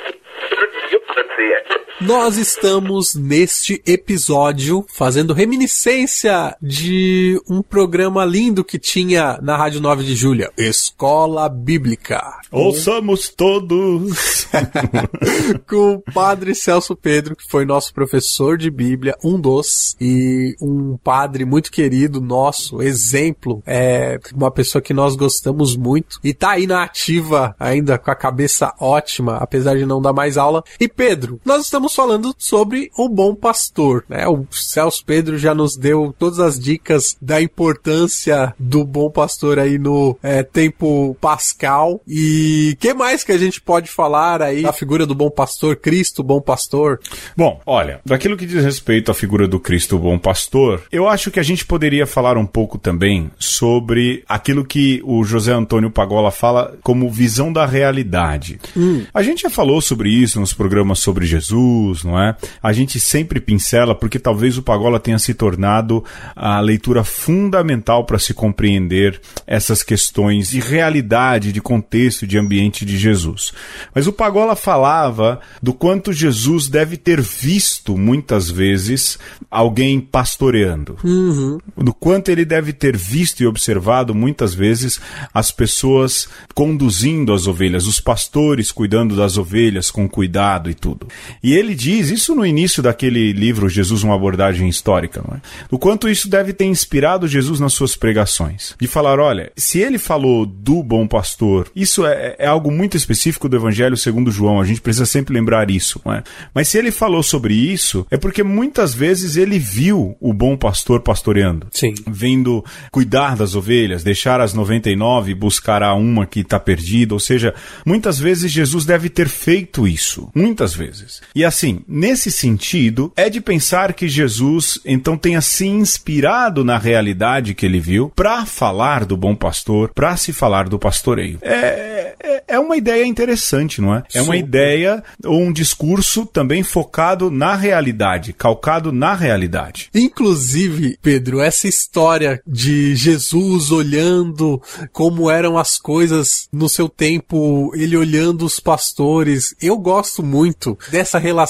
Nós estamos neste episódio fazendo reminiscência de um programa lindo que tinha na Rádio 9 de Julho, Escola Bíblica. Ouçamos todos! Com o padre Celso Pedro, que foi nosso professor de Bíblia, um dos, e um padre muito querido nosso, exemplo, é uma pessoa que nós gostamos muito, e tá aí na ativa ainda com a cabeça ótima, apesar de não dar mais aula. E Pedro, nós estamos falando sobre o bom pastor, né? O Celso Pedro já nos deu todas as dicas da importância do bom pastor aí no é, tempo pascal. E que mais que a gente pode falar aí da figura do bom pastor, Cristo, bom pastor? Bom, olha, daquilo que diz respeito à figura do Cristo, bom pastor, eu acho que a gente poderia falar um pouco também sobre aquilo que o José Antônio Pagola fala como visão da realidade. Hum. A gente já falou sobre isso nos programas sobre Jesus Jesus, não é? A gente sempre pincela porque talvez o Pagola tenha se tornado a leitura fundamental para se compreender essas questões de realidade, de contexto, de ambiente de Jesus. Mas o Pagola falava do quanto Jesus deve ter visto muitas vezes alguém pastoreando. Uhum. Do quanto ele deve ter visto e observado muitas vezes as pessoas conduzindo as ovelhas, os pastores cuidando das ovelhas com cuidado e tudo. E ele diz, isso no início daquele livro Jesus, uma abordagem histórica, não é? Do quanto isso deve ter inspirado Jesus nas suas pregações. De falar, olha, se ele falou do bom pastor, isso é, é algo muito específico do Evangelho segundo João, a gente precisa sempre lembrar isso, não é? Mas se ele falou sobre isso, é porque muitas vezes ele viu o bom pastor pastoreando. Sim. Vendo cuidar das ovelhas, deixar as 99 e buscar a uma que está perdida, ou seja, muitas vezes Jesus deve ter feito isso, muitas vezes. E assim, nesse sentido, é de pensar que Jesus então tenha se inspirado na realidade que ele viu para falar do bom pastor, para se falar do pastoreio. É, é, é, uma ideia interessante, não é? É uma ideia ou um discurso também focado na realidade, calcado na realidade. Inclusive, Pedro, essa história de Jesus olhando como eram as coisas no seu tempo, ele olhando os pastores, eu gosto muito dessa relação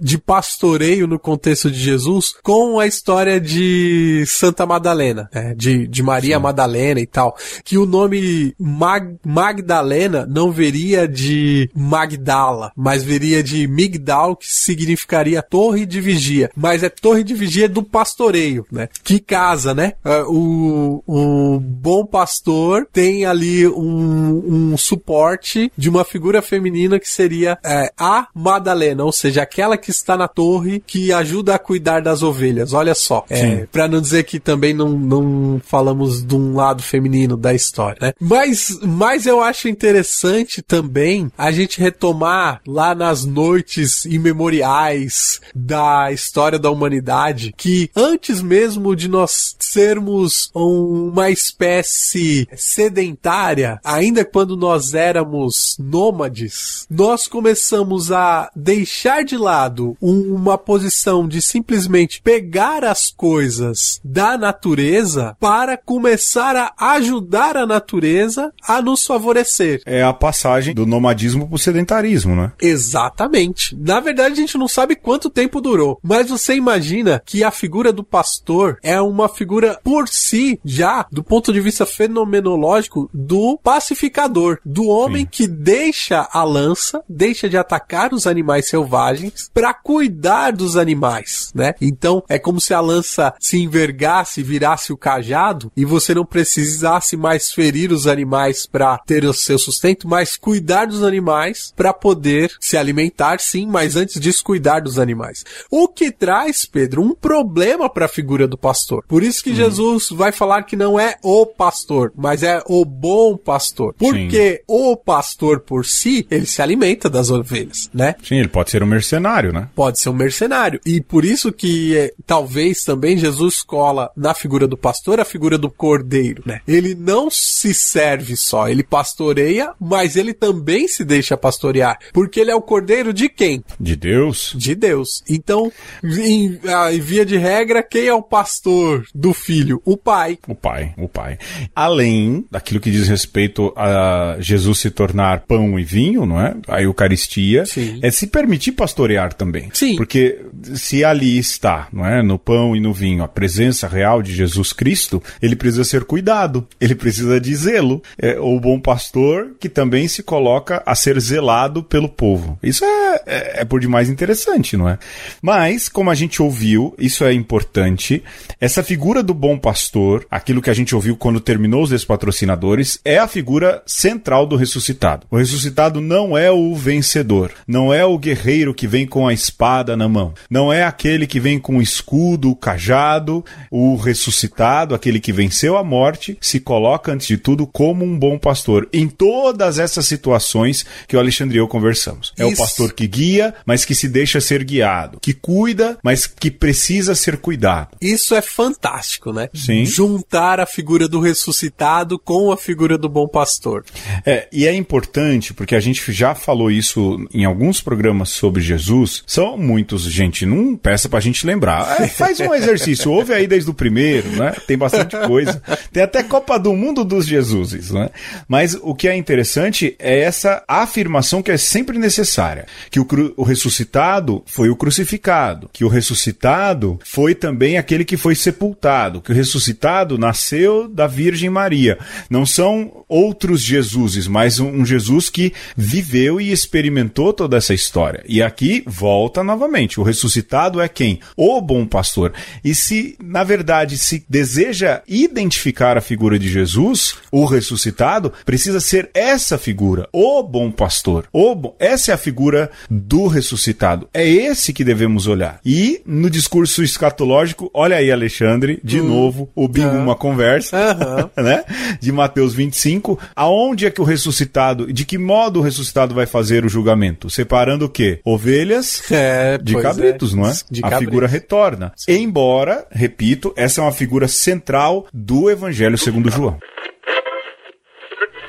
de pastoreio no contexto de Jesus com a história de Santa Madalena, né? de, de Maria Sim. Madalena e tal, que o nome Mag Magdalena não veria de Magdala, mas veria de Migdal, que significaria torre de vigia, mas é torre de vigia do pastoreio, né? Que casa, né? É, o, o bom pastor tem ali um, um suporte de uma figura feminina que seria é, a Madalena, ou seja, aquela que está na torre que ajuda a cuidar das ovelhas. Olha só, é, para não dizer que também não, não falamos de um lado feminino da história, né? Mas, mas eu acho interessante também a gente retomar lá nas noites imemoriais da história da humanidade que antes mesmo de nós sermos uma espécie sedentária, ainda quando nós éramos nômades, nós começamos a deixar de lado um, uma posição de simplesmente pegar as coisas da natureza para começar a ajudar a natureza a nos favorecer. É a passagem do nomadismo para o sedentarismo, né? Exatamente. Na verdade, a gente não sabe quanto tempo durou, mas você imagina que a figura do pastor é uma figura por si já, do ponto de vista fenomenológico, do pacificador, do homem Sim. que deixa a lança, deixa de atacar os animais selvagens para cuidar dos animais, né? Então é como se a lança se envergasse, virasse o cajado e você não precisasse mais ferir os animais para ter o seu sustento, mas cuidar dos animais para poder se alimentar, sim, mas antes disso cuidar dos animais. O que traz, Pedro, um problema para a figura do pastor. Por isso que hum. Jesus vai falar que não é o pastor, mas é o bom pastor. Porque sim. o pastor por si, ele se alimenta das ovelhas, né? Sim, ele pode ser um mercenário, né? Pode ser um mercenário. E por isso que é, talvez também Jesus cola na figura do pastor a figura do cordeiro, né? Ele não se serve só, ele pastoreia, mas ele também se deixa pastorear. Porque ele é o cordeiro de quem? De Deus. De Deus. Então, em, em via de regra, quem é o pastor do filho? O pai. O pai, o pai. Além daquilo que diz respeito a Jesus se tornar pão e vinho, não é? A Eucaristia. Sim. É se permitir pastorear também. Sim. Porque se ali está, não é? No pão e no vinho, a presença real de Jesus Cristo, ele precisa ser cuidado. Ele precisa de zelo. É o bom pastor que também se coloca a ser zelado pelo povo. Isso é, é, é por demais interessante, não é? Mas, como a gente ouviu, isso é importante. Essa figura do bom pastor, aquilo que a gente ouviu quando terminou os despatrocinadores, é a figura central do ressuscitado. O ressuscitado não é o vencedor, não é o guerreiro que vem com a espada na mão. não é aquele que vem com o escudo, o cajado, o ressuscitado, aquele que venceu a morte, se coloca antes de tudo como um bom pastor. Em todas essas situações que o Alexandre e eu conversamos. É Isso. o pastor que guia, mas que se deixa ser guiado, que cuida, mas que precisa ser cuidado. Isso é fantástico, né? Sim. Juntar a figura do ressuscitado com a figura do bom pastor. É, e é importante porque a gente já falou isso em alguns programas sobre Jesus. São muitos, gente, não peça pra gente lembrar. É, faz um exercício, ouve aí desde o primeiro, né? Tem bastante coisa. Tem até Copa do Mundo dos Jesuses, né? Mas o que é interessante é essa afirmação que é sempre necessária, que o, o ressuscitado foi o crucificado, que o ressuscitado foi também aquele que foi sepultado, que o ressuscitado nasceu da Virgem Maria. Não são outros Jesuses, mas um, um Jesus que viveu e experimentou toda essa história. E aqui volta novamente: o ressuscitado é quem? O bom pastor. E se, na verdade, se deseja identificar a figura de Jesus, o ressuscitado, precisa ser essa figura, o bom pastor. O bom, essa é a figura do ressuscitado. É esse que devemos olhar. E no discurso escatológico, olha aí, Alexandre, de hum, novo, o bingo, tá. uma conversa, uhum. né? De Mateus 25, aonde é que o ressuscitado, de que modo o ressuscitado vai fazer o julgamento? Separando o quê? Ovelhas é, de cabritos, é. não é? De a figura retorna. Sim. Embora, repito, essa é uma figura central do Evangelho segundo João.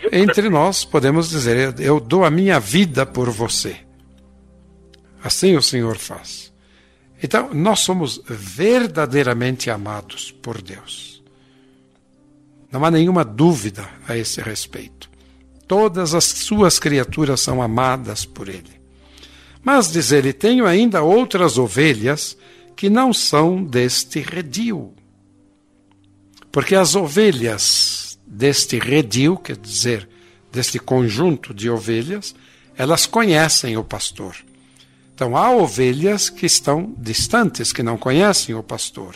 Entre nós podemos dizer: Eu dou a minha vida por você. Assim o Senhor faz. Então, nós somos verdadeiramente amados por Deus. Não há nenhuma dúvida a esse respeito. Todas as suas criaturas são amadas por Ele. Mas, diz ele, tenho ainda outras ovelhas que não são deste redil. Porque as ovelhas deste redil, quer dizer, deste conjunto de ovelhas, elas conhecem o pastor. Então há ovelhas que estão distantes, que não conhecem o pastor.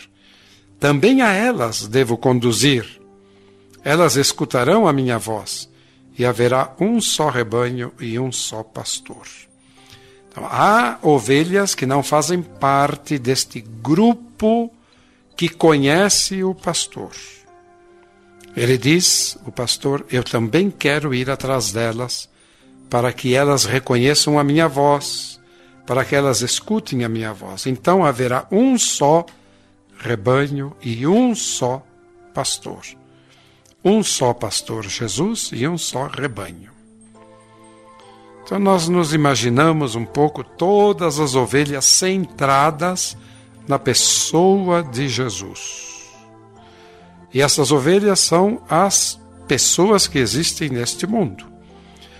Também a elas devo conduzir. Elas escutarão a minha voz, e haverá um só rebanho e um só pastor. Há ovelhas que não fazem parte deste grupo que conhece o pastor. Ele diz, o pastor, eu também quero ir atrás delas, para que elas reconheçam a minha voz, para que elas escutem a minha voz. Então haverá um só rebanho e um só pastor. Um só pastor, Jesus, e um só rebanho. Então nós nos imaginamos um pouco todas as ovelhas centradas na pessoa de Jesus. E essas ovelhas são as pessoas que existem neste mundo.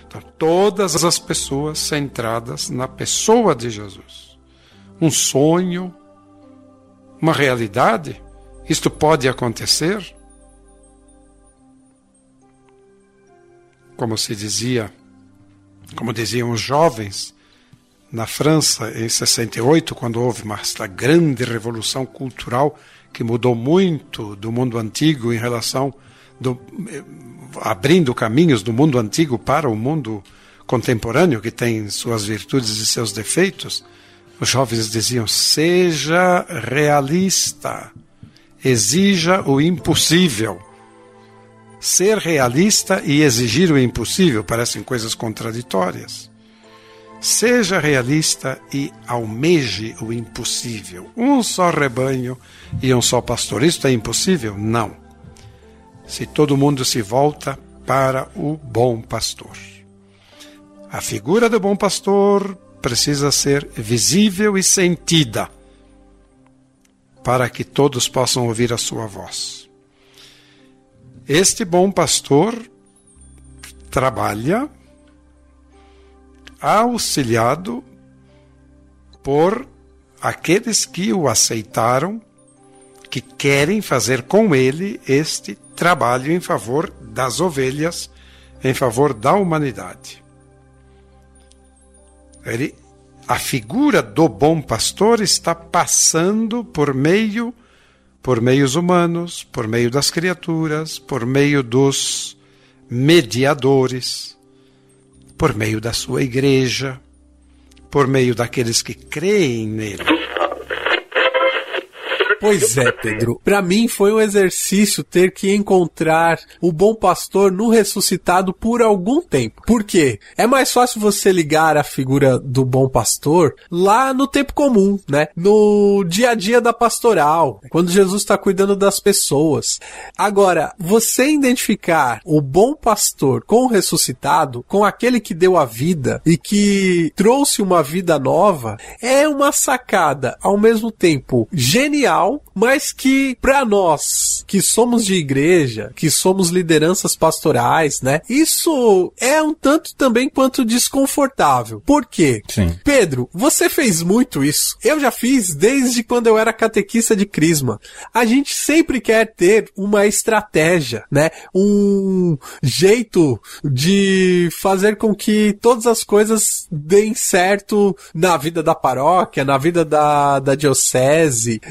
Então, todas as pessoas centradas na pessoa de Jesus. Um sonho, uma realidade, isto pode acontecer? Como se dizia como diziam os jovens, na França, em 68, quando houve uma, grande revolução cultural que mudou muito do mundo antigo em relação do, eh, abrindo caminhos do mundo antigo para o mundo contemporâneo que tem suas virtudes e seus defeitos, os jovens diziam: seja realista, exija o impossível. Ser realista e exigir o impossível parecem coisas contraditórias. Seja realista e almeje o impossível. Um só rebanho e um só pastor. Isto é impossível? Não. Se todo mundo se volta para o bom pastor. A figura do bom pastor precisa ser visível e sentida para que todos possam ouvir a sua voz. Este bom pastor trabalha auxiliado por aqueles que o aceitaram, que querem fazer com ele este trabalho em favor das ovelhas, em favor da humanidade. Ele, a figura do bom pastor está passando por meio por meios humanos, por meio das criaturas, por meio dos mediadores, por meio da sua igreja, por meio daqueles que creem nele. Pois é, Pedro. Para mim foi um exercício ter que encontrar o bom pastor no ressuscitado por algum tempo. Por quê? É mais fácil você ligar a figura do bom pastor lá no tempo comum, né? No dia a dia da pastoral, quando Jesus está cuidando das pessoas. Agora, você identificar o bom pastor com o ressuscitado, com aquele que deu a vida e que trouxe uma vida nova, é uma sacada ao mesmo tempo genial, mas que para nós que somos de igreja, que somos lideranças pastorais, né? Isso é um tanto também quanto desconfortável. Por quê? Sim. Pedro, você fez muito isso. Eu já fiz desde quando eu era catequista de Crisma. A gente sempre quer ter uma estratégia, né? Um jeito de fazer com que todas as coisas deem certo na vida da paróquia, na vida da, da diocese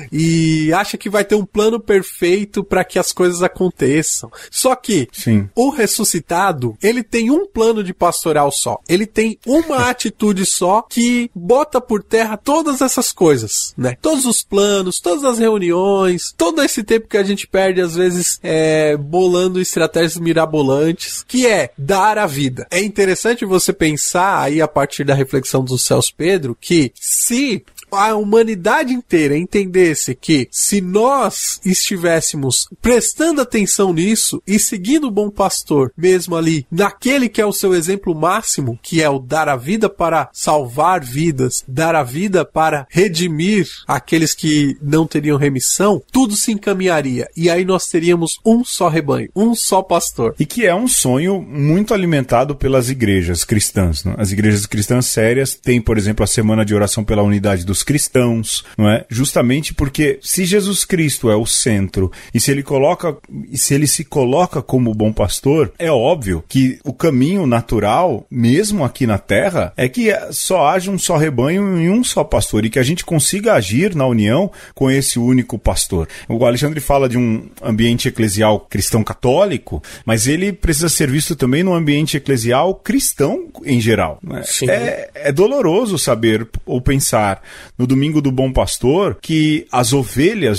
e acha que vai ter um plano perfeito para que as coisas aconteçam. Só que Sim. o ressuscitado, ele tem um plano de pastoral só. Ele tem uma atitude só que bota por terra todas essas coisas, né? Todos os planos, todas as reuniões, todo esse tempo que a gente perde às vezes é, bolando estratégias mirabolantes, que é dar a vida. É interessante você pensar aí a partir da reflexão dos céus Pedro que se a humanidade inteira entendesse que se nós estivéssemos prestando atenção nisso e seguindo o bom pastor, mesmo ali, naquele que é o seu exemplo máximo, que é o dar a vida para salvar vidas, dar a vida para redimir aqueles que não teriam remissão, tudo se encaminharia e aí nós teríamos um só rebanho, um só pastor. E que é um sonho muito alimentado pelas igrejas cristãs. Né? As igrejas cristãs sérias têm, por exemplo, a semana de oração pela unidade dos cristãos, não é? Justamente porque se Jesus Cristo é o centro e se ele coloca se ele se coloca como bom pastor, é óbvio que o caminho natural, mesmo aqui na terra, é que só haja um só rebanho e um só pastor e que a gente consiga agir na união com esse único pastor. O Alexandre fala de um ambiente eclesial cristão católico, mas ele precisa ser visto também no ambiente eclesial cristão em geral. né? É, é doloroso saber ou pensar no domingo do bom pastor que as ovelhas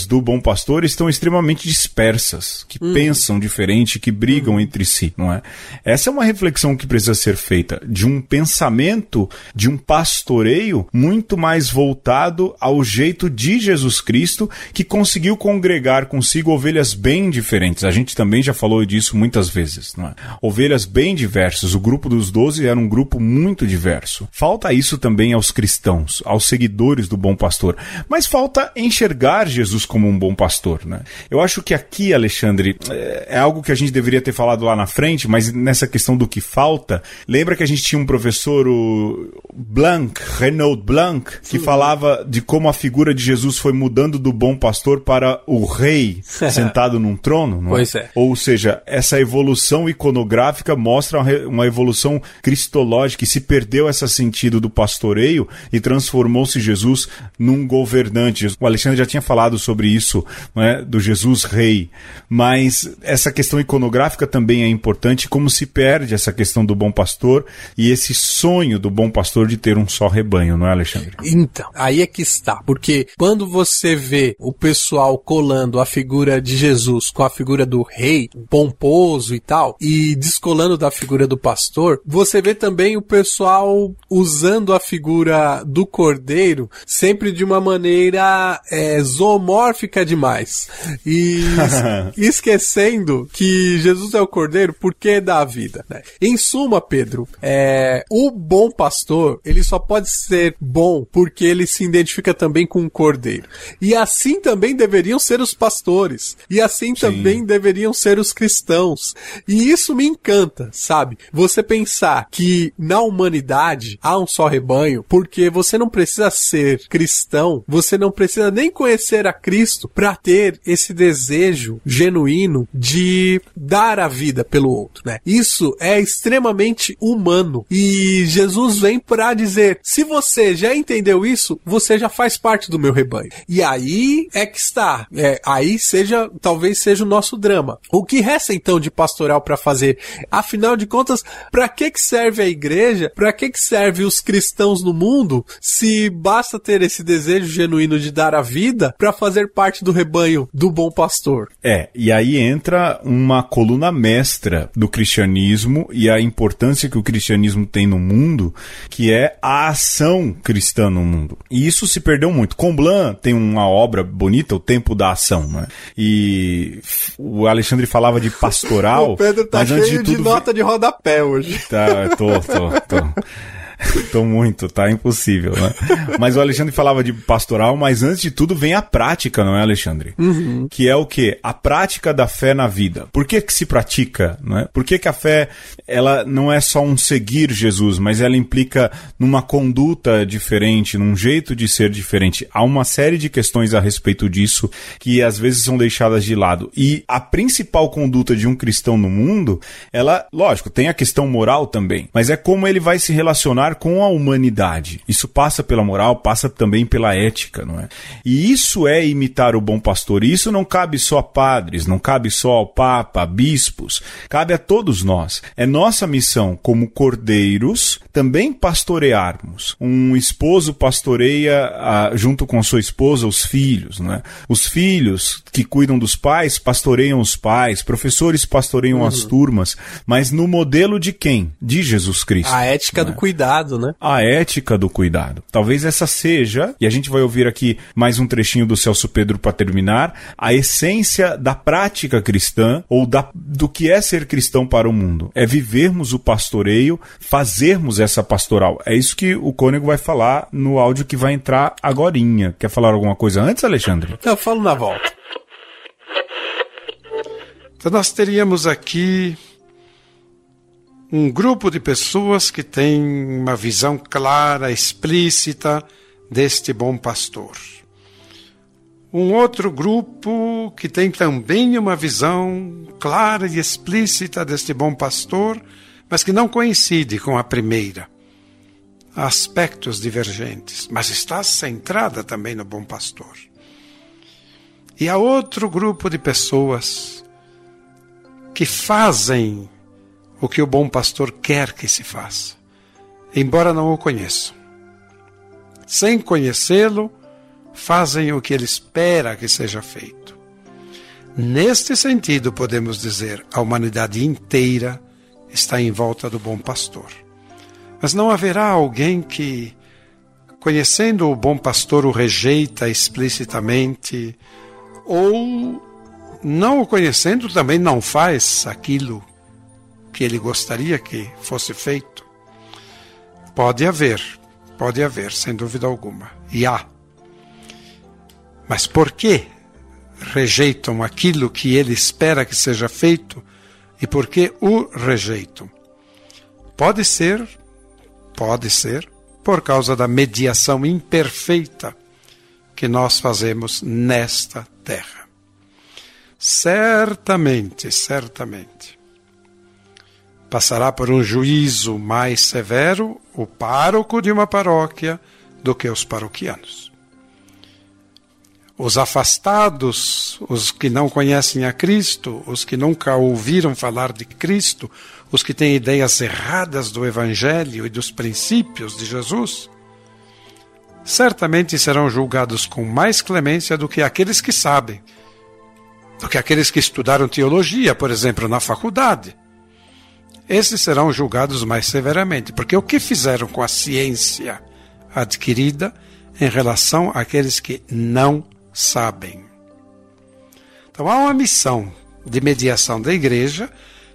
do bom pastor estão extremamente dispersas, que pensam diferente, que brigam entre si, não é? Essa é uma reflexão que precisa ser feita de um pensamento, de um pastoreio muito mais voltado ao jeito de Jesus Cristo, que conseguiu congregar consigo ovelhas bem diferentes. A gente também já falou disso muitas vezes, não é? Ovelhas bem diversas. O grupo dos doze era um grupo muito diverso. Falta isso também aos cristãos, aos seguidores do bom pastor. Mas falta enxergar Jesus como um bom pastor, né? Eu acho que aqui, Alexandre, é é algo que a gente deveria ter falado lá na frente, mas nessa questão do que falta, lembra que a gente tinha um professor, o Blanc, Renaud Blanc, que falava de como a figura de Jesus foi mudando do bom pastor para o rei sentado num trono, não Pois é. Ou seja, essa evolução iconográfica mostra uma evolução cristológica e se perdeu esse sentido do pastoreio e transformou-se Jesus num governante. O Alexandre já tinha falado sobre isso, é? do Jesus rei, mas essa questão iconográfica também é importante, como se perde essa questão do bom pastor e esse sonho do bom pastor de ter um só rebanho, não é, Alexandre? Então, aí é que está. Porque quando você vê o pessoal colando a figura de Jesus com a figura do rei, pomposo e tal, e descolando da figura do pastor, você vê também o pessoal usando a figura do cordeiro sempre de uma maneira é, zoomórfica demais. E es- esquecendo que Jesus é o cordeiro porque dá a vida. Né? Em suma, Pedro, é, o bom pastor, ele só pode ser bom porque ele se identifica também com o cordeiro. E assim também deveriam ser os pastores. E assim também deveriam ser os cristãos. E isso me encanta, sabe? Você pensar que na humanidade há um só rebanho, porque você não precisa ser cristão, você não precisa nem conhecer a Cristo para ter esse desejo genuíno de dar a vida pelo outro, né? Isso é extremamente humano e Jesus vem para dizer: se você já entendeu isso, você já faz parte do meu rebanho. E aí é que está. É, aí seja, talvez seja o nosso drama. O que resta então de pastoral para fazer? Afinal de contas, para que que serve a igreja? Para que que serve os cristãos no mundo? Se basta ter esse desejo genuíno de dar a vida para fazer parte do rebanho do bom pastor. É, e aí entra uma coluna mestra do cristianismo e a importância que o cristianismo tem no mundo, que é a ação cristã no mundo. E isso se perdeu muito. Comblan tem uma obra bonita, O Tempo da Ação, né? E o Alexandre falava de pastoral. o Pedro tá mas cheio antes de, de tudo, nota de rodapé hoje. Tá, tô, tô, tô. Tô muito, tá impossível, né? Mas o Alexandre falava de pastoral, mas antes de tudo vem a prática, não é, Alexandre? Uhum. Que é o quê? A prática da fé na vida. Por que que se pratica, não é? Por que que a fé, ela não é só um seguir Jesus, mas ela implica numa conduta diferente, num jeito de ser diferente. Há uma série de questões a respeito disso que às vezes são deixadas de lado. E a principal conduta de um cristão no mundo, ela, lógico, tem a questão moral também, mas é como ele vai se relacionar com a humanidade. Isso passa pela moral, passa também pela ética, não é? E isso é imitar o bom pastor. E isso não cabe só a padres, não cabe só ao papa, a bispos, cabe a todos nós. É nossa missão como cordeiros também pastorearmos. Um esposo pastoreia a, junto com sua esposa os filhos, não é? Os filhos que cuidam dos pais pastoreiam os pais, professores pastoreiam uhum. as turmas, mas no modelo de quem? De Jesus Cristo. A ética do cuidado cuidado, né? A ética do cuidado. Talvez essa seja, e a gente vai ouvir aqui mais um trechinho do Celso Pedro para terminar, a essência da prática cristã ou da, do que é ser cristão para o mundo. É vivermos o pastoreio, fazermos essa pastoral. É isso que o Cônego vai falar no áudio que vai entrar agorinha. Quer falar alguma coisa antes, Alexandre? Eu falo na volta. Então nós teríamos aqui um grupo de pessoas que tem uma visão clara, explícita deste bom pastor. Um outro grupo que tem também uma visão clara e explícita deste bom pastor, mas que não coincide com a primeira. Há aspectos divergentes, mas está centrada também no bom pastor. E há outro grupo de pessoas que fazem o que o bom pastor quer que se faça, embora não o conheçam. Sem conhecê-lo, fazem o que ele espera que seja feito. Neste sentido, podemos dizer, a humanidade inteira está em volta do bom pastor. Mas não haverá alguém que, conhecendo o bom pastor, o rejeita explicitamente, ou, não o conhecendo, também não faz aquilo que ele gostaria que fosse feito? Pode haver, pode haver, sem dúvida alguma. E há. Mas por que rejeitam aquilo que ele espera que seja feito e por que o rejeitam? Pode ser, pode ser, por causa da mediação imperfeita que nós fazemos nesta terra. Certamente, certamente passará por um juízo mais severo o pároco de uma paróquia do que os paroquianos. Os afastados, os que não conhecem a Cristo, os que nunca ouviram falar de Cristo, os que têm ideias erradas do Evangelho e dos princípios de Jesus, certamente serão julgados com mais clemência do que aqueles que sabem, do que aqueles que estudaram teologia, por exemplo, na faculdade esses serão julgados mais severamente, porque o que fizeram com a ciência adquirida em relação àqueles que não sabem. Então há uma missão de mediação da igreja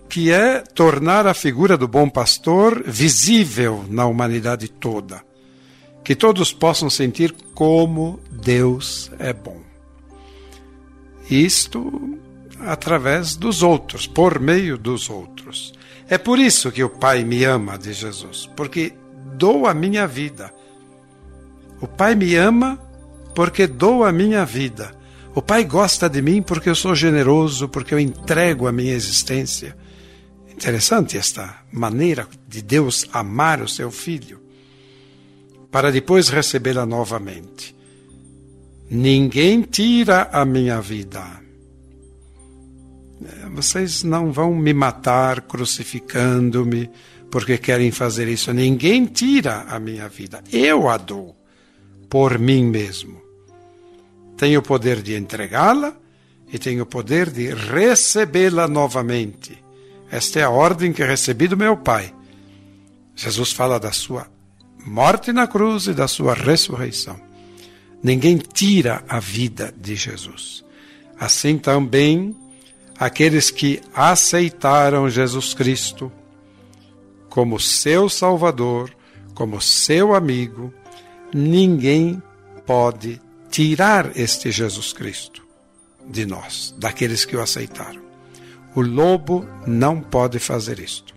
que é tornar a figura do bom pastor visível na humanidade toda, que todos possam sentir como Deus é bom. Isto através dos outros, por meio dos outros. É por isso que o Pai me ama, diz Jesus, porque dou a minha vida. O Pai me ama porque dou a minha vida. O Pai gosta de mim porque eu sou generoso, porque eu entrego a minha existência. Interessante esta maneira de Deus amar o seu filho, para depois recebê-la novamente. Ninguém tira a minha vida vocês não vão me matar crucificando-me porque querem fazer isso. Ninguém tira a minha vida. Eu a dou. por mim mesmo. Tenho o poder de entregá-la e tenho o poder de recebê-la novamente. Esta é a ordem que recebi do meu Pai. Jesus fala da sua morte na cruz e da sua ressurreição. Ninguém tira a vida de Jesus. Assim também aqueles que aceitaram Jesus Cristo como seu Salvador, como seu amigo, ninguém pode tirar este Jesus Cristo de nós, daqueles que o aceitaram. O lobo não pode fazer isto.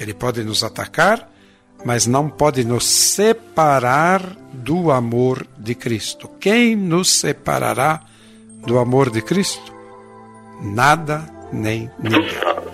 Ele pode nos atacar, mas não pode nos separar do amor de Cristo. Quem nos separará do amor de Cristo? Nada nem ninguém.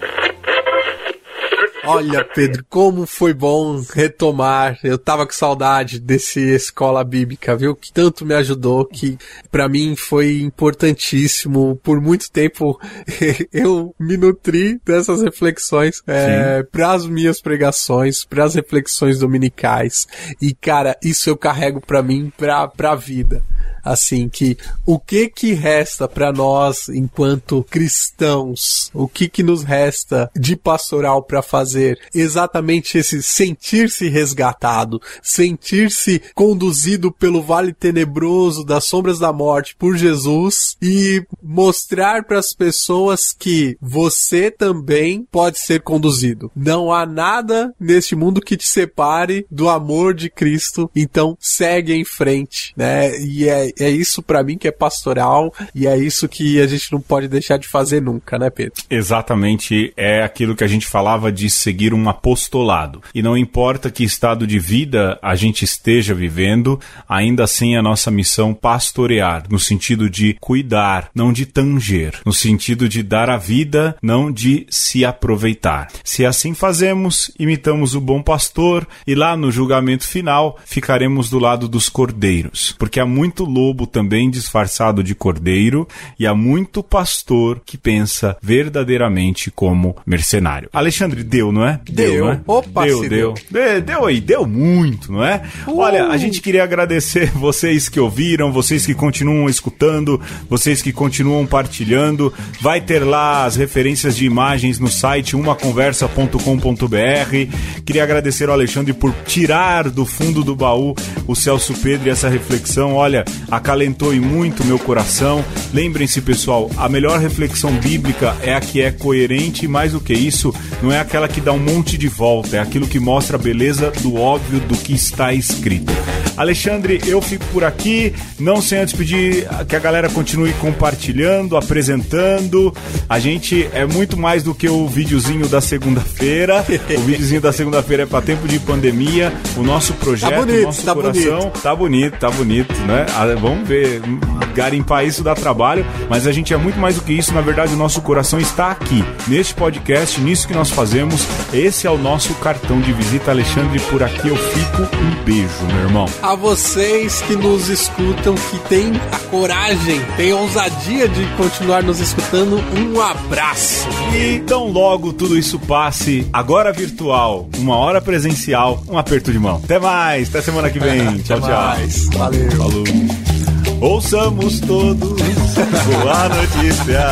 Olha, Pedro, como foi bom retomar. Eu tava com saudade desse escola bíblica, viu? Que tanto me ajudou, que para mim foi importantíssimo. Por muito tempo eu me nutri dessas reflexões é, para as minhas pregações, para as reflexões dominicais. E cara, isso eu carrego para mim, pra, pra vida assim que o que que resta para nós enquanto cristãos, o que que nos resta de pastoral para fazer? Exatamente esse sentir-se resgatado, sentir-se conduzido pelo vale tenebroso das sombras da morte por Jesus e mostrar para as pessoas que você também pode ser conduzido. Não há nada neste mundo que te separe do amor de Cristo, então segue em frente, né? E é é isso para mim que é pastoral e é isso que a gente não pode deixar de fazer nunca, né, Pedro? Exatamente, é aquilo que a gente falava de seguir um apostolado. E não importa que estado de vida a gente esteja vivendo, ainda assim a nossa missão pastorear, no sentido de cuidar, não de tanger, no sentido de dar a vida, não de se aproveitar. Se assim fazemos, imitamos o bom pastor e lá no julgamento final ficaremos do lado dos cordeiros, porque há muito lobo também disfarçado de cordeiro, e há muito pastor que pensa verdadeiramente como mercenário. Alexandre, deu, não é? Deu, deu não é? Opa, deu, deu. deu. Deu aí, deu muito, não é? Uh. Olha, a gente queria agradecer vocês que ouviram, vocês que continuam escutando, vocês que continuam partilhando. Vai ter lá as referências de imagens no site umaconversa.com.br. Queria agradecer ao Alexandre por tirar do fundo do baú o Celso Pedro e essa reflexão. Olha, acalentou e muito meu coração. Lembrem-se, pessoal, a melhor reflexão bíblica é a que é coerente e mais do que isso, não é aquela que dá um monte de volta, é aquilo que mostra a beleza do óbvio do que está escrito. Alexandre, eu fico por aqui, não sem antes pedir que a galera continue compartilhando, apresentando. A gente é muito mais do que o videozinho da segunda-feira. o videozinho da segunda-feira é para tempo de pandemia. O nosso projeto, tá bonito, o nosso tá coração bonito. tá bonito, tá bonito, né? Vamos ver, garimpar isso dá trabalho, mas a gente é muito mais do que isso. Na verdade, o nosso coração está aqui, neste podcast, nisso que nós fazemos. Esse é o nosso cartão de visita, Alexandre. Por aqui eu fico. Um beijo, meu irmão a vocês que nos escutam, que têm a coragem, têm a ousadia de continuar nos escutando, um abraço. E tão logo tudo isso passe, agora virtual, uma hora presencial, um aperto de mão. Até mais, até semana que vem. tchau, tchau. Valeu. Falou. Ouçamos todos boa notícia.